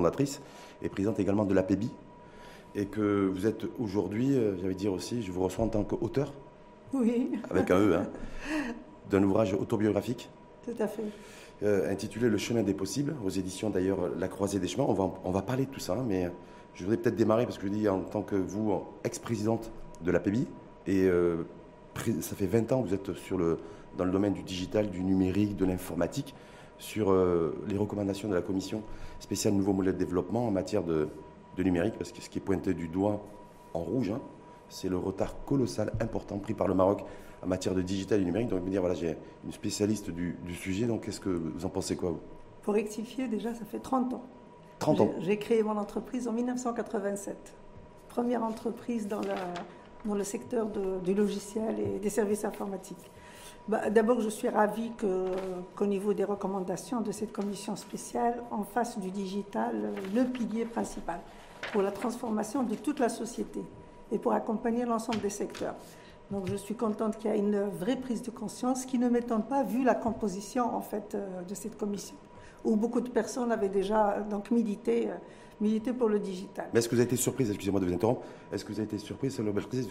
fondatrice et présidente également de l'APBI, et que vous êtes aujourd'hui, euh, j'allais dire aussi, je vous reçois en tant qu'auteur, Oui, avec un E, hein, d'un ouvrage autobiographique. Tout à fait. euh, intitulé Le chemin des possibles, aux éditions d'ailleurs La Croisée des chemins. On va, on va parler de tout ça, hein, mais je voudrais peut-être démarrer parce que je dis en tant que vous, ex-présidente de l'APBI, et euh, pré- ça fait 20 ans que vous êtes sur le, dans le domaine du digital, du numérique, de l'informatique, sur euh, les recommandations de la commission spéciale Nouveau Modèle de Développement en matière de, de numérique, parce que ce qui est pointé du doigt en rouge, hein, c'est le retard colossal important pris par le Maroc en matière de digital et numérique. Donc, veux dire, voilà, j'ai une spécialiste du, du sujet, donc qu'est-ce que vous en pensez quoi, vous? Pour rectifier, déjà, ça fait 30 ans. 30 ans. J'ai j'ai créé mon entreprise en 1987. Première entreprise dans, la- dans le secteur de- du logiciel et des services informatiques. Bah, D'abord, je suis ravie qu'au niveau des recommandations de cette commission spéciale, on fasse du digital euh, le pilier principal pour la transformation de toute la société et pour accompagner l'ensemble des secteurs. Donc, je suis contente qu'il y ait une vraie prise de conscience qui ne m'étonne pas vu la composition en fait euh, de cette commission où beaucoup de personnes avaient déjà euh, donc milité, milité pour le digital. Mais est-ce que vous avez été surprise, excusez-moi de vous interrompre, est-ce que vous avez été surprise,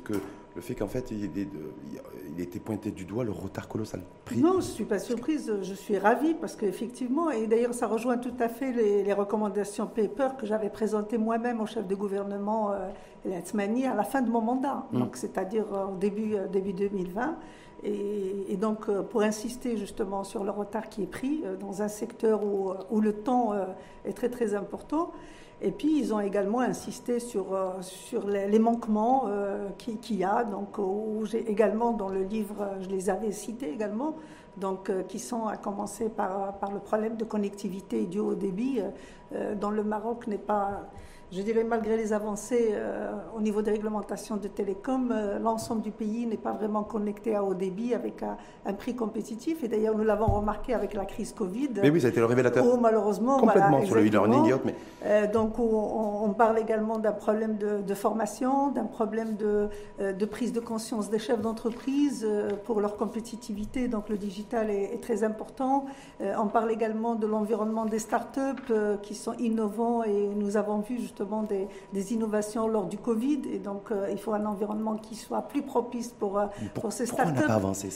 que le fait qu'en fait, il, il été pointé du doigt le retard colossal pris Non, je ne suis pas surprise, je suis ravie parce qu'effectivement, et d'ailleurs ça rejoint tout à fait les, les recommandations paper que j'avais présentées moi-même au chef de gouvernement euh, à la fin de mon mandat, Mm. donc c'est-à-dire euh, au début, euh, début 2020. Et, donc euh, pour insister justement sur le retard qui est pris euh, dans un secteur où, euh, le temps est très très important. Et puis, ils ont également insisté sur, sur les, manquements qui- qu'il y a. Donc, où j'ai également dans le livre, je les avais cités également, donc, qui sont à commencer par, par le problème de connectivité du haut débit, dont le Maroc n'est pas, je dirais, malgré les avancées euh, au niveau des réglementations de télécom, euh, l'ensemble du pays n'est pas vraiment connecté à haut débit avec un, un prix compétitif. Et d'ailleurs, nous l'avons remarqué avec la crise Covid. Mais oui, ça a été le révélateur. où malheureusement, Complètement voilà, sur le e-learning et autres, mais Euh, donc, on, on parle également d'un problème de, de formation, d'un problème de, de prise de conscience des chefs d'entreprise pour leur compétitivité. Donc, le digital est, est très important. On parle également de l'environnement des startups qui sont innovants et nous avons vu justement des, des innovations lors du Covid. Et donc, euh, il faut un environnement qui soit plus propice pour, euh, pour- pour ces pourquoi on n'a startups. pas avancé,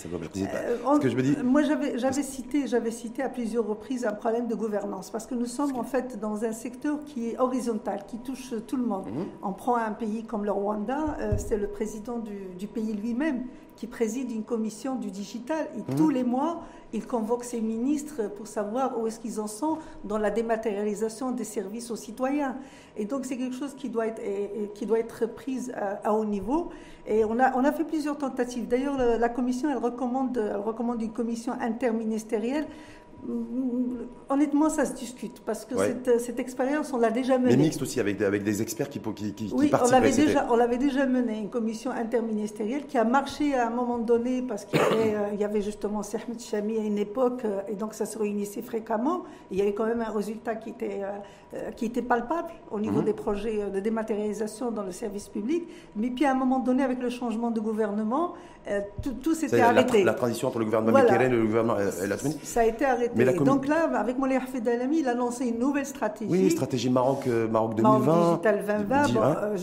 Euh, Parce on- que je me dis, Moi, j'avais cité, cité à plusieurs reprises un problème de gouvernance, parce que nous sommes en fait dans un secteur qui est horizontal, qui touche tout le monde. Mhm. On prend un pays comme le Rwanda, euh, c'est le président du, du pays lui-même qui préside une commission du digital, et Mhm. tous les mois, il convoque ses ministres pour savoir où est-ce qu'ils en sont dans la dématérialisation des services aux citoyens. Et donc, c'est quelque chose qui doit être, qui doit être prise à, à haut niveau. Et on a, on a fait plusieurs tentatives. D'ailleurs, la, la commission, elle recommande, elle recommande une commission interministérielle. Honnêtement, ça se discute parce que Ouais. cette, cette expérience, on l'a déjà menée. mais mixte aussi avec des, avec des experts qui, qui, qui, qui Oui, on l'avait déjà, on l'avait déjà mené, une commission interministérielle qui a marché à un moment donné parce qu'il y avait, euh, il y avait justement Sehmet Chami à une époque euh, et donc ça se réunissait fréquemment. Il y avait quand même un résultat qui était, euh, euh, qui était palpable au niveau Mhm. des projets euh, de dématérialisation dans le service public. Mais puis à un moment donné, avec le changement de gouvernement, euh, tout, tout s'était C'est la, arrêté. la transition entre le gouvernement Voilà. Et le gouvernement euh, El Hassani. Ça a été arrêté. Mais Et donc là, avec Moulay Hafid Alami, il a lancé une nouvelle stratégie. Oui, stratégie Maroc, euh, Maroc Maroc 2020. Digital 2020. Dit, bon, hein. euh,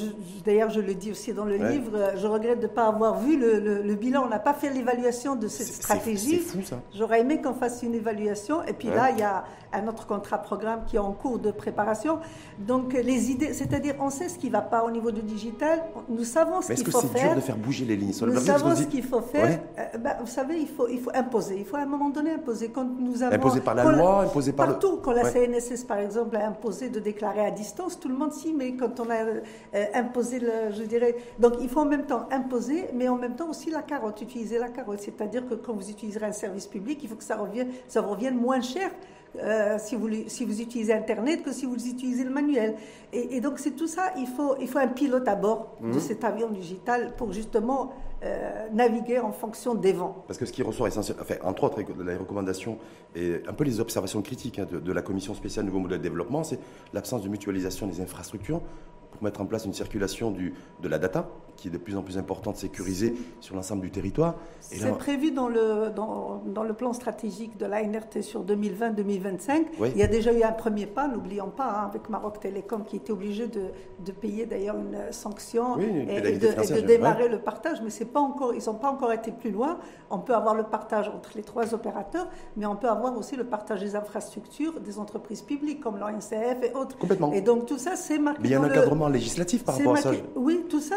D'ailleurs, je le dis aussi dans le Ouais. livre, euh, je regrette de ne pas avoir vu le, le- le bilan. On n'a pas fait l'évaluation de cette stratégie. C'est fou ça. J'aurais aimé qu'on fasse une évaluation. Et puis Ouais. là, il y a un autre contrat programme qui est en cours de préparation. Donc, les idées, c'est-à-dire, on sait ce qui ne va pas au niveau du digital. Nous savons ce Mais est-ce qu'il que faut c'est faire. dur de faire bouger les lignes sur le Nous que savons ce qu'il faut faire. Ouais. Euh, ben, vous savez, il faut, il faut imposer. Il faut à un moment donné imposer. Quand nous avons, Imposé par la quand loi, imposé par le- Partout, quand la Ouais. CNSS, par exemple, a imposé de déclarer à distance, tout le monde s'y met. Quand on a euh, imposé, le, je dirais... Donc, il faut en même temps imposer, mais en même temps aussi la carotte, utiliser la carotte. C'est-à-dire que quand vous utiliserez un service public, il faut que ça revienne, ça revienne moins cher euh, si, vous, si vous utilisez Internet que si vous utilisez le manuel. Et, et donc, c'est tout ça. Il faut, il faut un pilote à bord Mhm. de cet avion digital pour justement euh, naviguer en fonction des vents. Parce que ce qui ressort essentiellement, enfin, entre autres, les recommandations et un peu les observations critiques hein, de, de la Commission spéciale Nouveau Modèle de Développement, c'est l'absence de mutualisation des infrastructures pour mettre en place une circulation du, de la data qui est de plus en plus importante, sécurisée sur l'ensemble du territoire. C'est prévu dans le, dans, dans, le plan stratégique de la NRT sur 2020-2025. Il y a déjà eu un premier pas, n'oublions pas, hein, avec Maroc Télécom qui était obligé de, de payer d'ailleurs une sanction et, de, démarrer le partage, mais pas encore, ils n'ont pas encore été plus loin. On peut avoir le partage entre les trois opérateurs, mais on peut avoir aussi le partage des infrastructures des entreprises publiques comme l'ONCF et autres. Complètement. Et donc tout ça, c'est marqué. Mais il y a un encadrement législatif par rapport à ça. Oui, tout ça,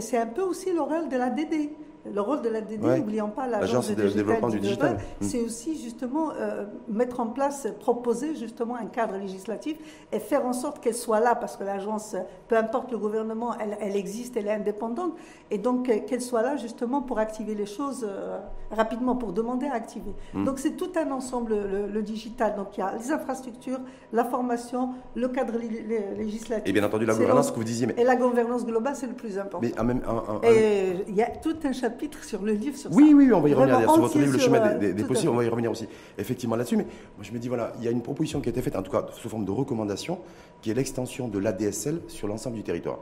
c'est un peu aussi l'oral de la DD. Le rôle de la DD, n'oublions pas l'agence de, développement du digital, hmm. c'est aussi justement euh, mettre en place, proposer justement un cadre législatif et faire en sorte qu'elle soit là, parce que l'agence, peu importe le gouvernement, elle, existe, elle est indépendante, et donc qu'elle soit là justement pour activer les choses euh, rapidement, pour demander à activer. Hmm. Donc c'est tout un ensemble, le, digital. Donc il y a les infrastructures, la formation, le cadre législatif. Et bien entendu la gouvernance que vous disiez. Et la gouvernance globale, c'est le plus important. Mais même, et il y a tout un chapitre sur le livre sur oui, ça. Oui, oui, on va y revenir sur votre livre, Le chemin des, des possibles, on va y revenir aussi effectivement là-dessus. Mais moi, je me dis, voilà, il y a une proposition qui a été faite, en tout cas sous forme de recommandation, qui est l'extension de l'ADSL sur l'ensemble du territoire.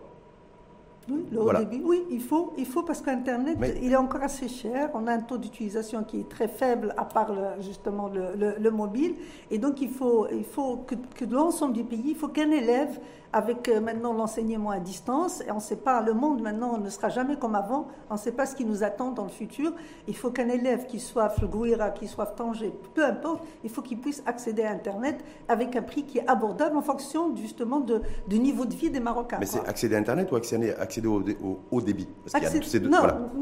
Oui, le haut débit. Oui, il faut, il faut parce qu'Internet, il est encore assez cher. On a un taux d'utilisation qui est très faible, à part justement le, le, mobile. Et donc, il faut, il faut que, que l'ensemble du pays, il faut qu'un élève avec euh, maintenant l'enseignement à distance, et on ne sait pas, le monde maintenant ne sera jamais comme avant, on ne sait pas ce qui nous attend dans le futur. Il faut qu'un élève qui soit Fluguira, qui soit Tanger, peu importe, il faut qu'il puisse accéder à Internet avec un prix qui est abordable en fonction justement de, du niveau de vie des Marocains. Mais c'est accéder à Internet ou accéder, accéder au, haut débit? Parce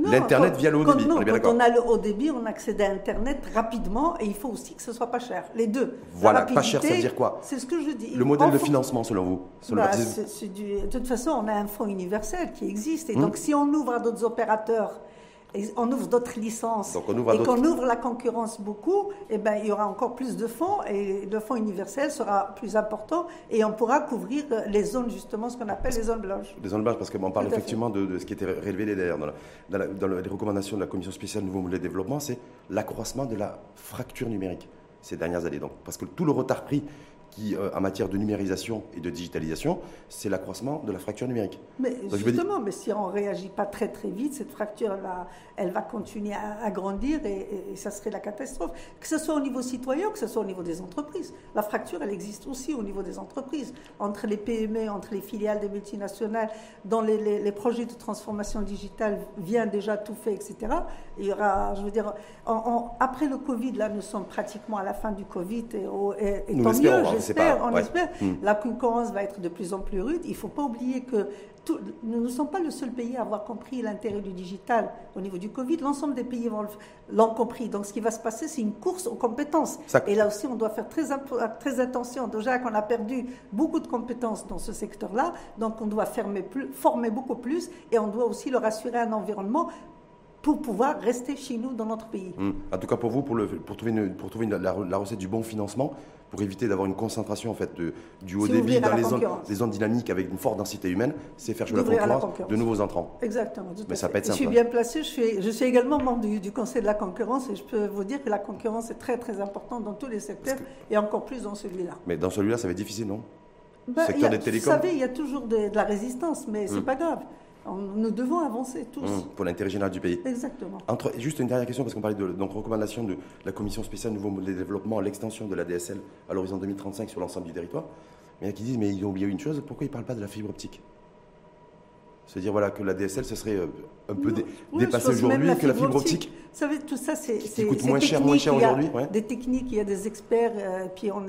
L'Internet via le haut débit, on quand on a le haut débit, on accède à Internet rapidement et il faut aussi que ce soit pas cher. Les deux. Voilà, pas cher, ça veut dire quoi? C'est ce que je dis. Le modèle de financement selon vous bah, de toute façon, on a un fonds universel qui existe. Et hmm. donc, si on ouvre à d'autres opérateurs, et on ouvre d'autres licences et qu'on ouvre la concurrence beaucoup, eh ben, il y aura encore plus de fonds et le fonds universel sera plus important et on pourra couvrir les zones, justement, ce qu'on appelle les zones blanches. Les zones blanches, parce qu'on parle effectivement de, ce qui était révélé d'ailleurs dans, dans, les recommandations de la Commission spéciale Nouveau Modèle de Développement, c'est l'accroissement de la fracture numérique ces dernières années. Donc, parce que tout le retard pris qui, euh, en matière de numérisation et de digitalisation, c'est l'accroissement de la fracture numérique. Mais justement, mais si on ne réagit pas très très vite, cette fracture, elle va, elle va continuer à, grandir et, ça serait la catastrophe. Que ce soit au niveau citoyen, que ce soit au niveau des entreprises. La fracture, elle existe aussi au niveau des entreprises, entre les PME, entre les filiales des multinationales, dans les, projets de transformation digitale vient déjà tout fait, etc. Il y aura, je veux dire, après le Covid, là, nous sommes pratiquement à la fin du Covid et, et, tant mieux, on espère. Hmm. La concurrence va être de plus en plus rude. Il ne faut pas oublier que nous ne sommes pas le seul pays à avoir compris l'intérêt du digital au niveau du Covid. L'ensemble des pays l'ont compris. Donc, ce qui va se passer, c'est une course aux compétences. Et là aussi, on doit faire très, très attention. Déjà qu'on a perdu beaucoup de compétences dans ce secteur-là, donc on doit former beaucoup plus et on doit aussi leur assurer un environnement pour pouvoir rester chez nous dans notre pays. Hmm. En tout cas, pour vous, pour, le, pour trouver, pour trouver la, recette du bon financement, pour éviter d'avoir une concentration en fait du haut débit dans les zones, les zones, dynamiques avec une forte densité humaine, c'est faire jouer la concurrence, de nouveaux entrants. Exactement. Mais ça peut être simple. Je suis bien placé. Je suis, je suis également membre du, Conseil de la concurrence et je peux vous dire que la concurrence est très très importante dans tous les secteurs et encore plus dans celui-là. Mais dans celui-là, ça va être difficile, non? Bah, Secteur des télécoms? Vous savez, il y a toujours de, la résistance, mais c'est hmm. pas grave. Nous devons avancer tous. Mmh, pour l'intérêt général du pays. Exactement. Entre, juste une dernière question, parce qu'on parlait de donc, recommandation de la Commission spéciale Nouveau Modèle de Développement à l'extension de la DSL à l'horizon 2035 sur l'ensemble du territoire. Mais il y en a qui disent, mais ils ont oublié une chose, pourquoi ils ne parlent pas de la fibre optique? Se dire voilà, que la DSL, ce serait euh, un peu dépassé aujourd'hui, que la fibre optique. Vous savez, tout ça, c'est. Qui coûte moins cher, moins cher aujourd'hui. Des techniques, il y a des experts. Euh, puis on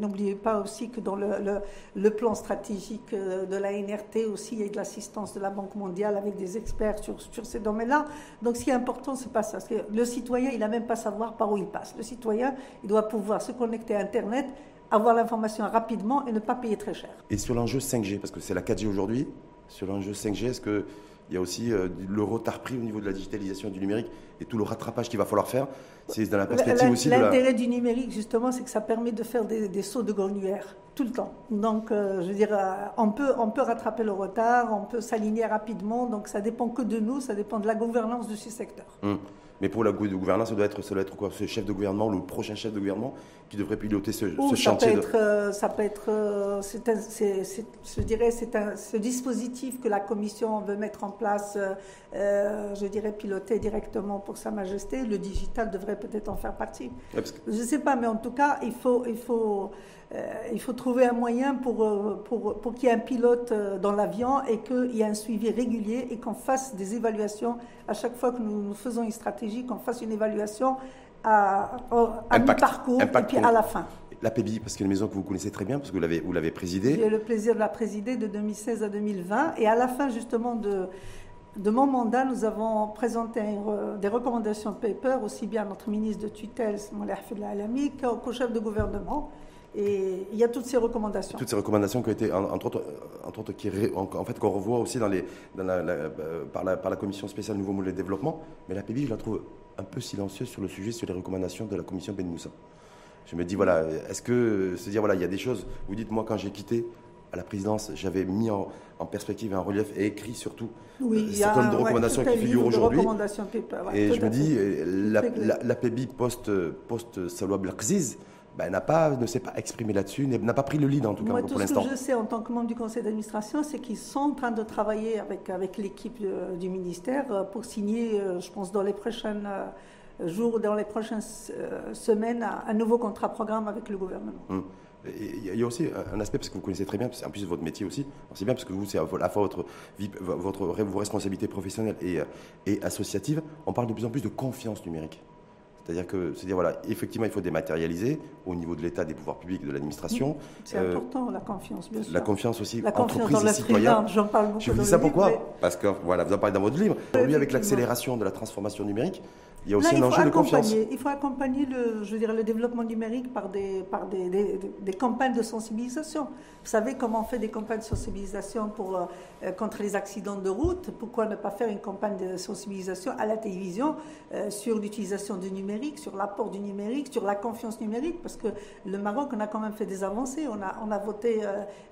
n'oubliez pas aussi que dans le, le, plan stratégique euh, de la NRT aussi, il y a de l'assistance de la Banque mondiale avec des experts sur, sur ces domaines-là. Donc ce qui est important, c'est pas ça. Parce que le citoyen, il n'a même pas savoir par où il passe. Le citoyen, il doit pouvoir se connecter à Internet avoir l'information rapidement et ne pas payer très cher. Et sur l'enjeu 5G, parce que c'est la 4G aujourd'hui, sur l'enjeu 5G Est-ce qu'il y a aussi euh, le retard pris au niveau de la digitalisation du numérique et tout le rattrapage qu'il va falloir faire C'est dans la perspective aussi L'intérêt du numérique, justement, c'est que ça permet de faire des, sauts de grenière tout le temps. Donc, euh, je veux dire, euh, on, peut, on peut rattraper le retard, on peut s'aligner rapidement. Donc, ça dépend que de nous, ça dépend de la gouvernance de ce secteur. Hum. Mais pour la gouvernance, ça doit être, ça doit être quoi Ce chef de gouvernement ou le prochain chef de gouvernement qui devrait piloter ce, Ou ce ça chantier peut de- être, euh, ça peut être, euh, c'est un- c'est- c'est- je dirais, c'est un, ce dispositif que la Commission veut mettre en place, euh, euh, je dirais, piloté directement pour Sa Majesté. Le digital devrait peut-être en faire partie. Ouais, parce que- Je ne sais pas, mais en tout cas, il faut, il faut, euh, il faut trouver un moyen pour, euh, pour, pour qu'il y ait un pilote euh, dans l'avion et qu'il y ait un suivi régulier et qu'on fasse des évaluations à chaque fois que nous, nous faisons une stratégie, qu'on fasse une évaluation à, au- à mi-parcours et puis à la fin. La PEBI, parce que c'est une maison que vous connaissez très bien, parce que vous l'avez, vous l'avez présidée. J'ai eu le plaisir de la présider de 2016 à 2020 et à la fin justement de, de mon mandat, nous avons présenté des recommandations de paper aussi bien à notre ministre de tutelle, Moulay Hafid Alami, qu'au chef de gouvernement. Et il y a toutes ces recommandations. Toutes ces recommandations qui ont été, en- entre autres, euh, entre autres qui ré- en, fait, qu'on revoit aussi dans les, dans la- la- euh, par, la, par la commission spéciale Nouveau Modèle de Développement. Mais la PEBI, je la trouve un peu silencieuse sur le sujet, sur les recommandations de la commission Ben Moussa. Je me dis, voilà, est-ce que, se dire, voilà, il y a des choses, vous dites, moi, quand j'ai quitté à la présidence, j'avais mis en, en perspective et en relief et écrit surtout Oui, euh, certain nombre de recommandations un qui figurent aujourd'hui. ouais, Et je me dis, euh, la, la, la PEBI post, post Salwa Blakziz, ben, n'a pas, ne s'est pas exprimé là-dessus, n'a pas pris le lead en tout cas Moi, pour tout ce l'instant. que je sais en tant que membre du conseil d'administration, c'est qu'ils sont en train de travailler avec, avec l'équipe euh, du ministère euh, pour signer, euh, je pense, dans les prochains jours, dans les prochaines semaines, un, nouveau contrat programme avec le gouvernement. Hum. Il y a- aussi un aspect, parce que vous connaissez très bien, en plus votre métier aussi, c'est bien parce que vous, c'est à la fois votre, vie, votre, vos responsabilités professionnelles et, et associatives, on parle de plus en plus de confiance numérique. C'est-à-dire que, c'est-à-dire voilà, effectivement, il faut dématérialiser au niveau de l'État, des pouvoirs publics, de l'administration. C'est Euh, important, la confiance, bien sûr. La confiance aussi, La confiance dans et la citoyens. freelance, j'en parle beaucoup Je vous dans dis ça pourquoi mais- Parce que, voilà, vous en parlez dans votre livre. Aujourd'hui, avec l'accélération de la transformation numérique, il y a aussi Là, un enjeu de confiance. il faut accompagner le, je veux dire, le développement numérique par, des, par des, des- des campagnes de sensibilisation. Vous savez comment on fait des campagnes de sensibilisation euh, euh, contre les accidents de route Pourquoi ne pas faire une campagne de sensibilisation à la télévision euh, sur l'utilisation du numérique, sur l'apport du numérique, sur la confiance numérique? Parce que le Maroc, on a quand même fait des avancées. On a, voté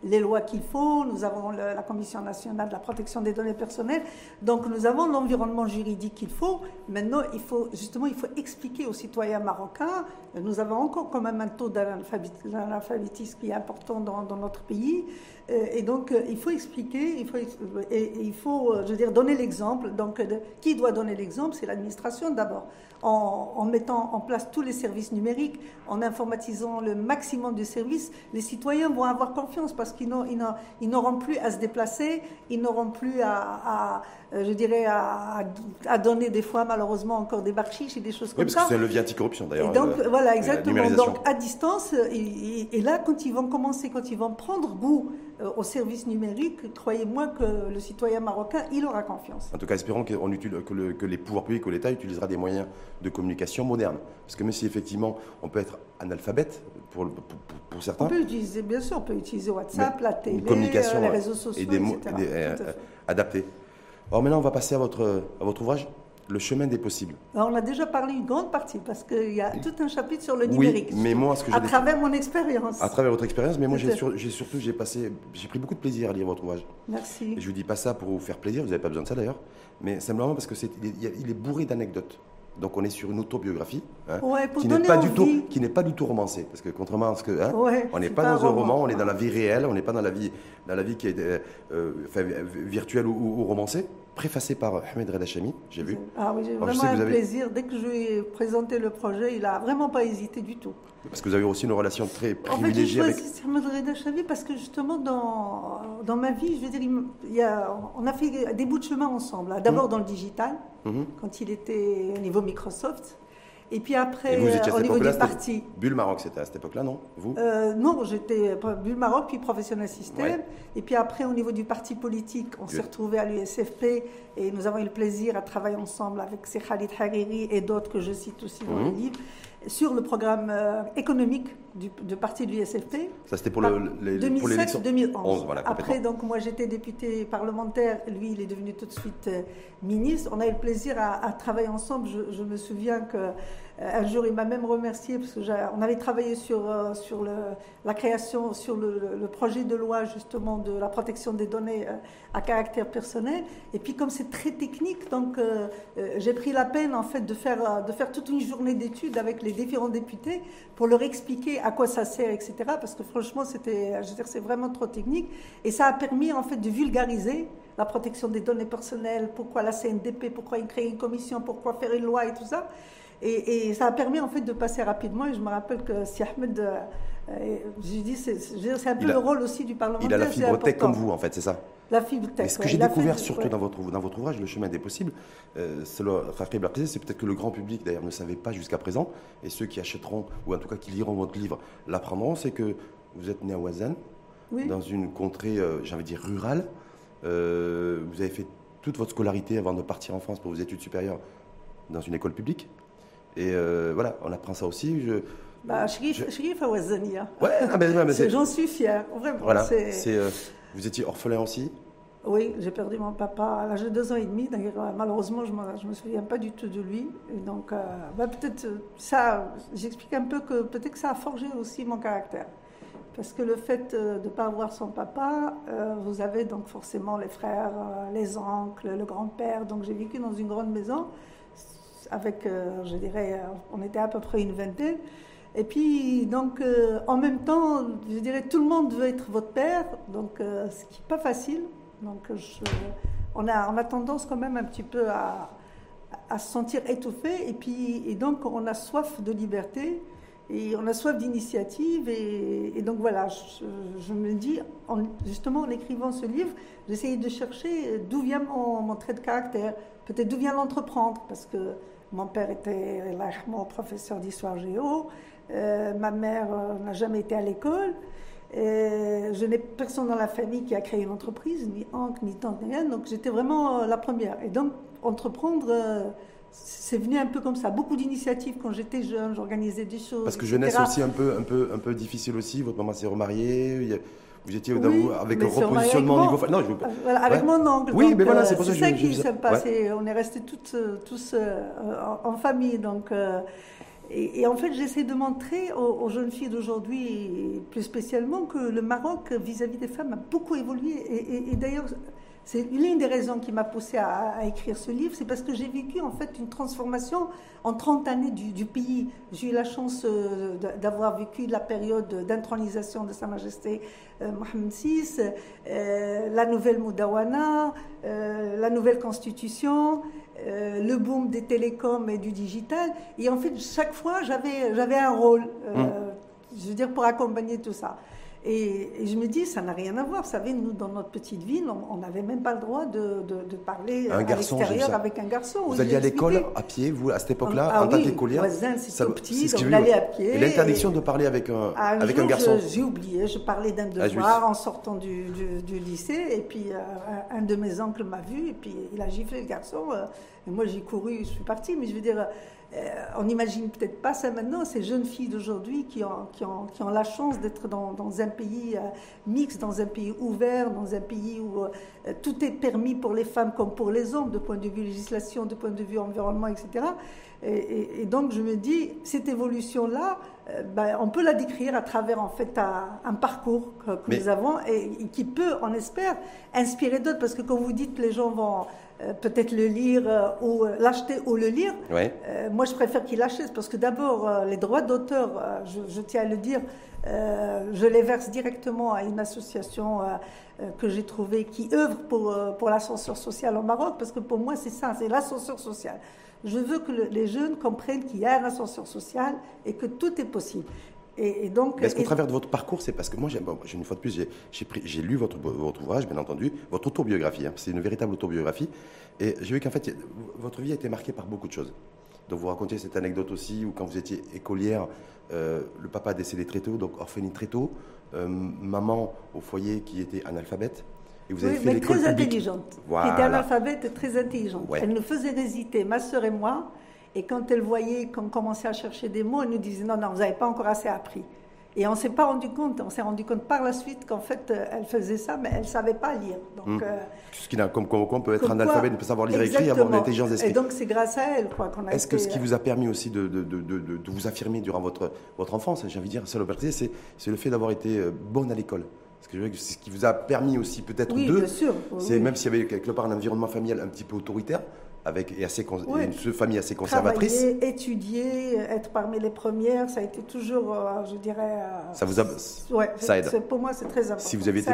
les lois qu'il faut. Nous avons la Commission nationale de la protection des données personnelles. Donc nous avons l'environnement juridique qu'il faut. Maintenant, il faut justement, il faut expliquer aux citoyens marocains. Nous avons encore quand même un taux d'analphabét- d'analphabétisme qui est important dans, dans notre pays. Euh, Et donc, euh, il faut expliquer, il faut, ex- et, et il faut, euh, je veux dire, donner l'exemple. Donc, de- qui doit donner l'exemple? C'est l'administration d'abord. En, en mettant en place tous les services numériques, en informatisant le maximum de services, les citoyens vont avoir confiance parce qu'ils n'auront- plus à se déplacer, ils n'auront plus à, à, je dirais, à, à donner des fois malheureusement encore des barchiches et des choses Oui, comme parce que ça. c'est un levier anticorruption Et d'ailleurs. donc, euh, voilà, exactement. Donc, à distance, et, et- et là, quand ils vont commencer, quand ils vont prendre goût euh, au service numérique, croyez-moi que le citoyen marocain, il aura confiance. En tout cas, espérons utilise- que, le- que les pouvoirs publics, que l'État utilisera des moyens de communication modernes. Parce que même si effectivement on peut être analphabète pour, pour, pour- pour On certains, peut utiliser, bien sûr, on peut utiliser WhatsApp, la télé, communication, euh, les réseaux sociaux, et des mots et des- euh, adaptés. Alors maintenant, on va passer à votre, à votre ouvrage, Le chemin des possibles. Alors, on a déjà parlé une grande partie parce qu'il y a tout un chapitre sur le Oui, numérique. mais moi, ce que à travers mon expérience. à travers votre expérience, mais moi, j'ai sur- surtout j'ai passé, j'ai pris beaucoup de plaisir à lire votre ouvrage. Merci. Et je vous dis pas ça pour vous faire plaisir, vous n'avez pas besoin de ça d'ailleurs, mais simplement parce que c'est, il, est, bourré d'anecdotes. Donc on est sur une autobiographie hein, Ouais, qui n'est pas du tout, qui n'est pas du tout romancée, parce que contrairement à ce que, hein, Ouais, on n'est pas pas dans un roman, roman. on est dans la vie réelle, on n'est pas dans la vie, dans la vie qui est euh, euh, enfin, virtuelle ou, ou- ou romancée, préfacée par Ahmed Reda Chami, j'ai vu. Ah oui, j'ai je vraiment un avez- plaisir. Dès que je lui ai présenté le projet, il n'a vraiment pas hésité du tout. Parce que vous avez aussi une relation très En fait, privilégiée avec. Ahmed Reda Chavi parce que justement, dans, dans ma vie, je veux dire, il y a, on a fait des bouts de chemin ensemble. D'abord dans le digital, Mhm. quand il était au niveau Microsoft. Et puis après, Et vous étiez à euh, au niveau du parti. Bulle Maroc, c'était à cette époque-là, non Vous? Euh, non, j'étais Bulle Maroc, puis professionnel système. Ouais. Et puis après, au niveau du parti politique, on s'est retrouvés à l'USFP et nous avons eu le plaisir à travailler ensemble avec Khalid Hariri et d'autres que je cite aussi dans Mhm. le livre sur le programme euh, économique de parti de l'USFP. Ça, c'était pour l'élection 2011. Voilà, Après, donc, moi, j'étais député parlementaire. Lui, il est devenu tout de suite euh, ministre. On a eu le plaisir à, travailler ensemble. Je, me souviens que un jour, il m'a même remercié parce que on avait travaillé sur, euh, sur le, la création, sur le, projet de loi justement de la protection des données à caractère personnel. Et puis, comme c'est très technique, donc j'ai pris la peine en fait de faire, toute une journée d'études avec les différents députés pour leur expliquer à quoi ça sert, etc. Parce que franchement, c'était, je veux dire, c'est vraiment trop technique. Et ça a permis en fait de vulgariser la protection des données personnelles, pourquoi la CNDP, pourquoi il crée une commission, pourquoi faire une loi et tout ça. Et, ça a permis en fait de passer rapidement. Et je me rappelle que si Ahmed, euh, j'ai dit, c'est un peu le rôle aussi du parlementaire. Il a la fibre tech comme vous, en fait, c'est ça? La fibre tech. Et ce que j'ai découvert surtout dans, votre, dans votre ouvrage, Le chemin des possibles, euh, c'est peut-être que le grand public d'ailleurs ne savait pas jusqu'à présent, et ceux qui achèteront, ou en tout cas qui liront votre livre, l'apprendront, c'est que vous êtes né à Ouazan, dans une contrée, euh, dire, rurale. Euh, vous avez fait toute votre scolarité avant de partir en France pour vos études supérieures dans une école publique. Et euh, voilà, on apprend ça aussi. Je, bah, Shrif à Ouazania. Ouais, ah, mais, j'en suis fier. Vraiment. Voilà, c'est, vous étiez orphelin aussi oui, j'ai perdu mon papa à l'âge de deux ans et demi. D'ailleurs, malheureusement, je ne me, souviens pas du tout de lui. Et donc, bah, peut-être ça, j'explique un peu que peut-être que ça a forgé aussi mon caractère. Parce que le fait euh, de ne pas avoir son papa, euh, vous avez donc forcément les frères, euh, les oncles, le grand-père. Donc j'ai vécu dans une grande maison avec, je dirais, on était à peu près une vingtaine. Et puis, donc, en même temps, je dirais, tout le monde veut être votre père, donc ce qui n'est pas facile. Donc, on, a, on a tendance quand même un petit peu à, à se sentir étouffé. Et puis, et donc, on a soif de liberté. Et on a soif d'initiative. Et, donc voilà, je, me dis, justement en écrivant ce livre, j'essayais de chercher d'où vient mon, trait de caractère, peut-être d'où vient l'entreprendre, parce que mon père était largement professeur d'histoire géo, euh, ma mère euh, n'a jamais été à l'école. je n'ai personne dans la famille qui a créé une entreprise, ni oncle, ni tante, ni rien. Donc j'étais vraiment euh, la première. Et donc entreprendre c'est venu un peu comme ça. Beaucoup d'initiatives quand j'étais jeune, j'organisais des choses. Parce que jeunesse aussi un peu, un peu, un peu difficile aussi. Votre maman s'est remariée. Vous étiez avec un repositionnement au niveau. Non, je avec mon oncle. Oui, mais voilà, c'est pour ça que je, qui s'est passé. On est restés toutes, tous euh, en, famille. Donc, euh, et, en fait, j'essaie de montrer aux, jeunes filles d'aujourd'hui, plus spécialement, que le Maroc, vis-à-vis des femmes, a beaucoup évolué. et d'ailleurs, c'est l'une des raisons qui m'a poussée à, écrire ce livre, c'est parce que j'ai vécu en fait une transformation en 30 années du, pays. J'ai eu la chance euh, d'avoir vécu la période d'intronisation de Sa Majesté euh, Mohamed VI, euh, la nouvelle Moudawana, la nouvelle constitution, le boom des télécoms et du digital. Et en fait, chaque fois, j'avais un rôle, mmh. je veux dire, pour accompagner tout ça. Et, je me dis, ça n'a rien à voir. Vous savez, nous, dans notre petite ville, on n'avait même pas le droit de, de, parler à l'extérieur avec un garçon. Vous alliez à l'école à pied, vous, à cette époque-là, ah, en tant qu'écolière c'était tout petit, donc on allait à pied. Et l'interdiction de parler avec un, ah, un, avec un garçon J'ai oublié, je parlais d'un ah, devoir en sortant du, du, lycée, et puis euh, un de mes oncles m'a vu, et puis il a giflé le garçon. Euh, et moi, j'ai couru, je suis partie, mais je veux dire on n'imagine peut-être pas ça maintenant, ces jeunes filles d'aujourd'hui qui ont, qui, ont, qui ont, la chance d'être dans, dans, un pays euh, mixte, dans un pays ouvert, dans un pays où euh, tout est permis pour les femmes comme pour les hommes, de point de vue législation, de point de vue environnement, etc. Et, donc je me dis, cette évolution-là, ben, on peut la décrire à travers en fait un, parcours que, nous avons et, et, qui peut, on espère, inspirer d'autres. Parce que quand vous dites que les gens vont euh, peut-être le lire euh, ou euh, l'acheter ou le lire. moi, je préfère qu'il l'achète parce que d'abord, les droits d'auteur, je, tiens à le dire, je les verse directement à une association que j'ai trouvée qui œuvre pour, pour l'ascenseur social au Maroc parce que pour moi, c'est ça, c'est l'ascenseur social. Je veux que les jeunes comprennent qu'il y a un ascenseur social et que tout est possible. Et, donc, Est-ce qu'au travers de votre parcours, c'est parce que moi, une fois de plus, j'ai lu votre, votre, ouvrage, bien entendu, votre autobiographie. Hein, c'est une véritable autobiographie. Et j'ai vu qu'en fait, votre vie a été marquée par beaucoup de choses. Donc vous racontez cette anecdote aussi où quand vous étiez écolière, euh, le papa décédé très tôt, donc orpheline très tôt, euh, maman au foyer qui était analphabète. Et vous avez fait mais très intelligente. Qui était analphabète et très intelligente. Elle nous faisait hésiter, ma sœur et moi, et quand elle voyait qu'on commençait à chercher des mots, elle nous disait non, non, vous n'avez pas encore assez appris. Et on ne s'est pas rendu compte, on s'est rendu compte par la suite qu'en fait, euh, elle faisait ça, mais elle ne savait pas lire. Donc, mmh. euh, ce qui n'a comme, comme, on peut être un alphabet, ne peut savoir lire et écrire, avoir une intelligence d'esprit. Et donc c'est grâce à elle qu'on a Est-ce que ce qui vous a permis aussi de, de, de, de vous affirmer durant votre, votre enfance, j'ai envie de dire, c'est le fait d'avoir été bonne à l'école parce que c'est ce qui vous a permis aussi peut-être oui, sûr. C'est même s'il y avait quelque part un environnement familial un petit peu autoritaire, avec et assez une famille assez conservatrice. Travailler, étudier, être parmi les premières, ça a été toujours, euh, je dirais. Euh, ça vous a, ouais, ça aide. Pour moi, c'est très important. Si vous avez été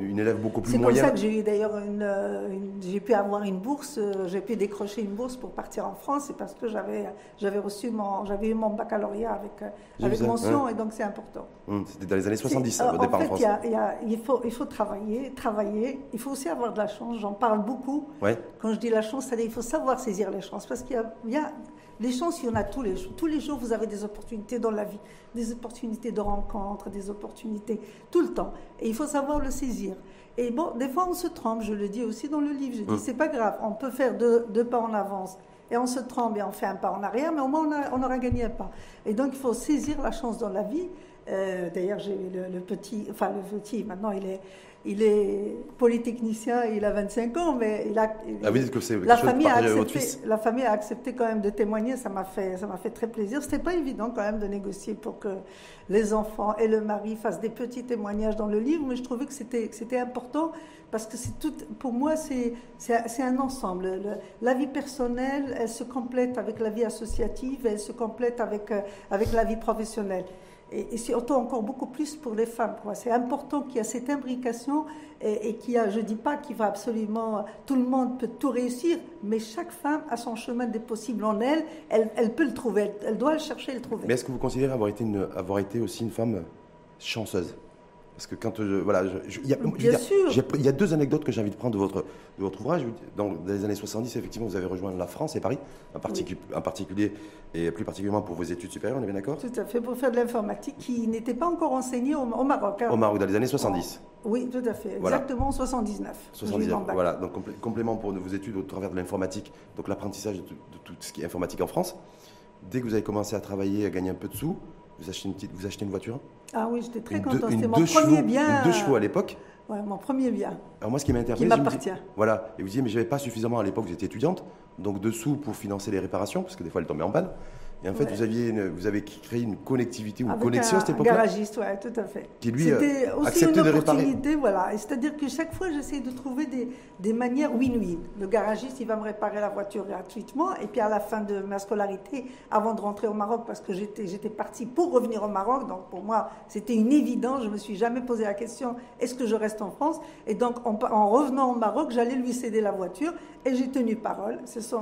une, élève beaucoup plus moyenne. C'est pour ça que j'ai eu d'ailleurs une, j'ai pu avoir une bourse, euh, j'ai pu décrocher une bourse pour partir en France, c'est parce que j'avais, j'avais reçu mon, j'avais eu mon baccalauréat avec, avec mention, et donc c'est important. Hum, c'était dans les années 70, au départ en, fait, France. Y a, il faut, il faut travailler, travailler. Il faut aussi avoir de la chance. J'en parle beaucoup. Ouais. Quand je dis la chance, c'est il faut savoir saisir les chances. Parce qu'il y, a, les chances, il y en a tous les jours. Tous les jours, vous avez des opportunités dans la vie, des opportunités de rencontres, des opportunités tout le temps. Et il faut savoir le saisir. Et bon, des fois, on se trompe. Je le dis aussi dans le livre. Je dis, mmh. c'est pas grave. On peut faire deux, deux, pas en avance. Et on se trompe et on fait un pas en arrière, mais au moins on, on aura gagné un pas. Et donc, il faut saisir la chance dans la vie. Euh, d'ailleurs, j'ai le, le, petit, enfin le petit, maintenant il est, il est polytechnicien, il a 25 ans, mais il a. Ah, vous dites que c'est la famille a accepté, La famille a accepté quand même de témoigner, ça m'a fait, ça m'a fait très plaisir. C'était pas évident quand même de négocier pour que les enfants et le mari fassent des petits témoignages dans le livre, mais je trouvais que c'était, c'était important parce que c'est tout, pour moi, c'est, c'est, un ensemble. la vie personnelle, elle se complète avec la vie associative, elle se complète avec, euh, avec la vie professionnelle et, et, surtout encore beaucoup plus pour les femmes. C'est important qu'il y ait cette imbrication et, qu'il y a, je ne dis pas qu'il va absolument, tout le monde peut tout réussir, mais chaque femme a son chemin des possibles en elle, elle, peut le trouver, elle, doit le chercher et le trouver. Mais est-ce que vous considérez avoir été aussi une femme chanceuse? Parce que quand je, voilà, il, y a, Bien sûr. il y a deux anecdotes que j'ai envie de prendre de votre, de votre ouvrage. Dans les années 70, effectivement, vous avez rejoint la France et Paris, en, en particulier, et plus particulièrement pour vos études supérieures, on est bien d'accord? Tout à fait, pour faire de l'informatique qui n'était pas encore enseignée au, Maroc. Hein. Au Maroc, dans les années 70. Oui, tout à fait, exactement en 79. 79, voilà, donc complément pour vos études au travers de l'informatique, donc l'apprentissage de, tout ce qui est informatique en France. Dès que vous avez commencé à travailler, à gagner un peu de sous, vous achetez une, petite, vous achetez une voiture Ah oui, j'étais très contente. C'était mon premier bien. Une deux chevaux à l'époque Ouais, mon premier bien. Alors moi, ce qui m'intéresse, qui m'appartient. Voilà. Et vous disiez, mais j'avais pas suffisamment à l'époque, vous étiez étudiante, donc de sous pour financer les réparations, parce que des fois, elles tombaient en panne. Et en fait, vous, aviez vous avez créé une connectivité ou une connexion à cette époque-là Un garagiste, oui, tout à fait. Qui lui euh, C'était aussi une opportunité, voilà. C'est-à-dire que chaque fois, j'essaie de trouver des, des manières win-win. Le garagiste, il va me réparer la voiture gratuitement. Et puis à la fin de ma scolarité, avant de rentrer au Maroc, parce que j'étais partie pour revenir au Maroc, donc pour moi, c'était une évidence. Je me suis jamais posé la question est-ce que je reste en France? Et donc, en, en revenant au Maroc, j'allais lui céder la voiture et j'ai tenu parole.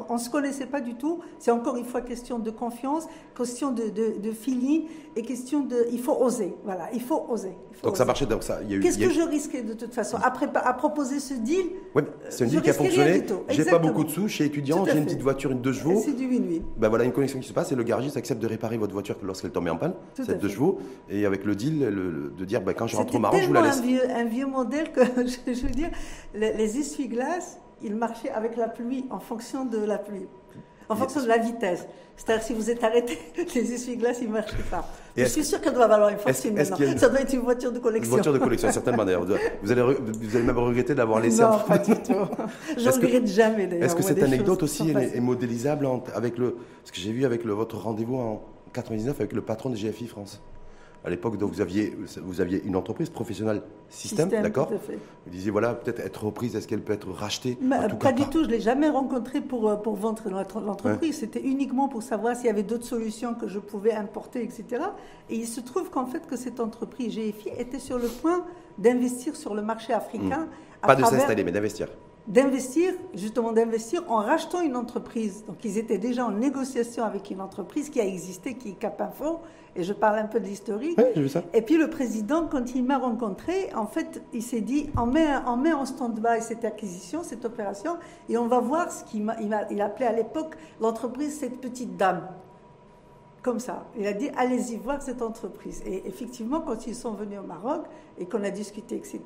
on ne se connaissait pas du tout. C'est encore une fois question de confiance, question de, de, feeling et question de. Il faut oser. Voilà, il faut oser. donc ça marchait. Donc ça, Qu'est-ce que je risquais de toute façon Après, à proposer ce deal. Oui, c'est un deal qui a fonctionné. J'ai pas beaucoup de sous, je suis étudiant, j'ai une petite voiture, une 2 chevaux. C'est du win-win. Ben voilà une connexion qui se passe et le garagiste accepte de réparer votre voiture lorsqu'elle tombe en panne, cette 2 chevaux. Et avec le deal de dire ben, quand je rentre au Maroc, je vous la laisse. Un vieux, un vieux modèle que je veux dire, les, les essuie-glaces il marchait avec la pluie, en fonction de la pluie, en fonction de la vitesse. C'est-à-dire, si vous êtes arrêté, les essuie-glaces, ils ne marchaient pas. je suis sûr qu'elle doit valoir une fortune maintenant. Ça doit être une voiture de collection. Une voiture de collection, certainement d'ailleurs. Vous allez, vous allez même regretter d'avoir laissé Non, pas du tout. Je ne regrette jamais d'ailleurs. Est-ce que cette anecdote aussi est, modélisable avec le. Ce que j'ai vu avec le, votre rendez-vous en 99 avec le patron de GFI France à l'époque, donc vous aviez, vous aviez une entreprise professionnelle système, d'accord Vous disiez, voilà, peut-être être reprise, est-ce qu'elle peut être rachetée Pas du tout, je ne l'ai jamais rencontré pour, euh, pour vendre l'entreprise. C'était uniquement pour savoir s'il y avait d'autres solutions que je pouvais importer, etc. Et il se trouve qu'en fait, que cette entreprise GFI était sur le point d'investir sur le marché africain. Hmm. Pas de s'installer, mais d'investir d'investir, justement d'investir en rachetant une entreprise. Donc ils étaient déjà en négociation avec une entreprise qui a existé, qui est Capinfo, et je parle un peu de l'historique. Et puis le président, quand il m'a rencontré, en fait, il s'est dit, on met, on met en stand-by cette acquisition, cette opération, et on va voir ce qu'il m'a, il, appelait à l'époque l'entreprise cette petite dame. Comme ça. Il a dit, allez-y voir cette entreprise. Et effectivement, quand ils sont venus au Maroc et qu'on a discuté, etc.,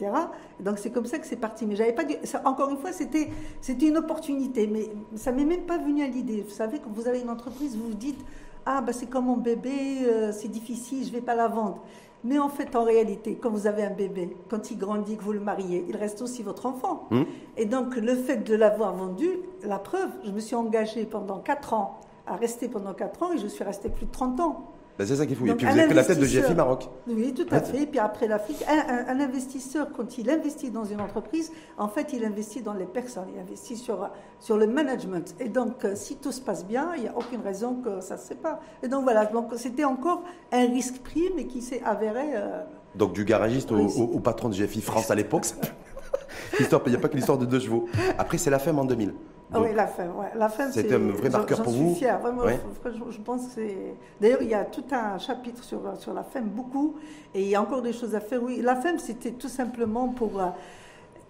donc c'est comme ça que c'est parti. Mais j'avais pas dit, encore une fois, c'était, c'était une opportunité, mais ça m'est même pas venu à l'idée. Vous savez, quand vous avez une entreprise, vous vous dites, ah, bah, c'est comme mon bébé, euh, c'est difficile, je ne vais pas la vendre. Mais en fait, en réalité, quand vous avez un bébé, quand il grandit, que vous le mariez, il reste aussi votre enfant. Hmm. Et donc, le fait de l'avoir vendu, la preuve, je me suis engagée pendant 4 ans à rester pendant 4 ans et je suis restée plus de 30 ans. Ben, c'est ça qu'il faut. Et Donc, puis vous êtes que la tête de GFI Maroc. Oui, tout à fait. Et puis après l'Afrique, un, un- un investisseur, quand il investit dans une entreprise, en fait, il investit dans les personnes, il investit sur, sur le management. Et donc, euh, si tout se passe bien, il n'y a aucune raison que ça ne se sépare. Et donc voilà, donc c'était encore un risque pris, mais qui s'est avéré. euh, Donc du garagiste au, patron de GFI France à l'époque. Il n'y a pas que l'histoire de deux chevaux. Après, c'est la femme en 2000. Ah Donc, oui, la femme. Ouais. La femme, C'était c'est- un vrai marqueur pour suis vous fière, vraiment. Ouais. franchement, je pense que c'est. D'ailleurs, il y a tout un chapitre sur, sur la femme, beaucoup. Et il y a encore des choses à faire. Oui, la femme, c'était tout simplement pour. euh,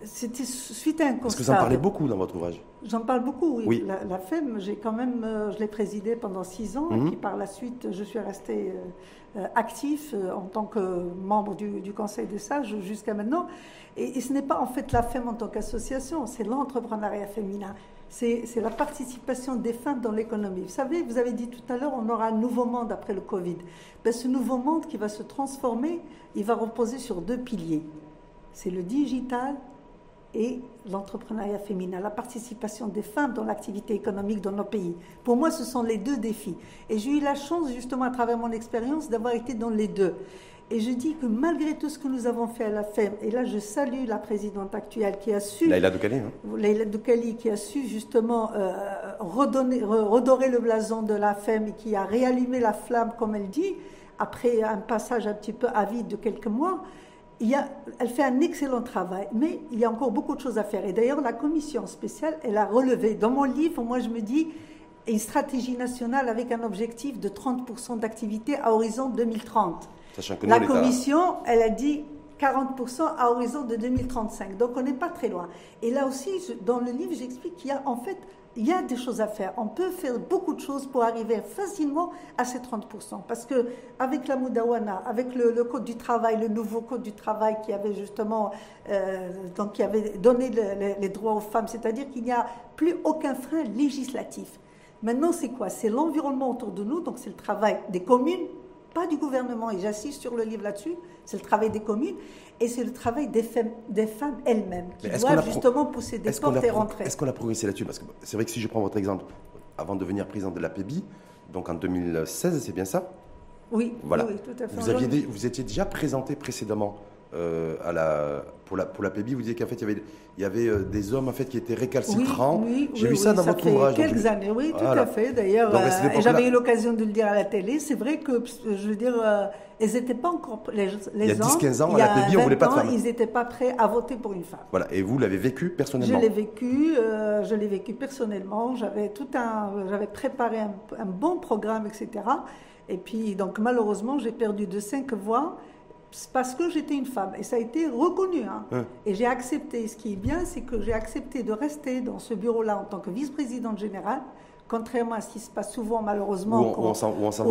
C'était suite à un constat. Parce que vous en parlez beaucoup dans votre ouvrage. J'en parle beaucoup, oui. Oui. La, la FEM, j'ai quand même, euh, je l'ai présidée pendant six ans, Mhm. et puis par la suite, je suis restée euh, euh, actif euh, en tant que membre du, du Conseil des sages jusqu'à maintenant. Et, et ce n'est pas en fait la FEM en tant qu'association, c'est l'entrepreneuriat féminin. C'est la participation des femmes dans l'économie. Vous savez, vous avez dit tout à l'heure, on aura un nouveau monde après le Covid. Ben, ce nouveau monde qui va se transformer, il va reposer sur deux piliers. C'est le digital et l'entrepreneuriat féminin, la participation des femmes dans l'activité économique dans nos pays. Pour moi, ce sont les deux défis. Et j'ai eu la chance, justement, à travers mon expérience, d'avoir été dans les deux. Et je dis que malgré tout ce que nous avons fait à la FEM, et là je salue la présidente actuelle qui a su Laïla Doukalé, hein. Leïla Doukali qui a su justement euh, redonner, redorer le blason de la femme et qui a réallumé la flamme, comme elle dit, après un passage un petit peu avide de quelques mois. Il y a, elle fait un excellent travail, mais il y a encore beaucoup de choses à faire. Et d'ailleurs, la commission spéciale, elle a relevé. Dans mon livre, moi, je me dis une stratégie nationale avec un objectif de 30% d'activité à horizon 2030. Que La commission, elle a dit 40% à horizon de 2035. Donc on n'est pas très loin. Et là aussi, je- dans le livre, j'explique qu'il y a en fait, il y a des choses à faire. On peut faire beaucoup de choses pour arriver facilement à ces 30%. Parce que avec la Moudawana, avec le, le code du travail, le nouveau code du travail qui avait justement, euh, donc qui avait donné le- le- les droits aux femmes, c'est-à-dire qu'il n'y a plus aucun frein législatif. Maintenant, c'est quoi? C'est l'environnement autour de nous, donc c'est le travail des communes, pas du gouvernement, et j'insiste sur le livre là-dessus, c'est le travail des communes, et c'est le travail des femmes, des femmes elles-mêmes, qui doivent justement pousser des portes et rentrer. est-ce qu'on a progressé là-dessus? Parce que c'est vrai que si je prends votre exemple, avant de devenir président de la PEBI, donc en 2016, c'est bien ça? Oui, Voilà. oui, tout à fait. vous, aviez vous étiez déjà présenté précédemment euh, à la, pour, la, pour la. Vous disiez qu'en fait, il y avait, il y avait euh, des hommes en fait, qui étaient récalcitrants. Oui, oui, J'ai oui, vu ça dans votre fait ouvrage. quelques je- années, oui, tout Voilà. à fait. D'ailleurs, euh, j'avais eu l'occasion de le dire à la télé. C'est vrai que, je veux dire, euh, ils n'étaient pas encore les, les Il y a hommes, 10-15 ans, à la PBI, on voulait 20 pas de femmes. Ils n'étaient pas prêts à voter pour une femme. Voilà. Et vous l'avez vécu Je personnellement l'ai vécu, je l'ai vécu personnellement. J'avais tout un, j'avais préparé un, un bon programme, etc. Et puis, donc, malheureusement, j'ai perdu de cinq voix parce que j'étais une femme. Et ça a été reconnu. hein. Ouais. Et j'ai accepté. Ce qui est bien, c'est que j'ai accepté de rester dans ce bureau-là en tant que vice-présidente générale, contrairement à ce qui se passe souvent, malheureusement. Où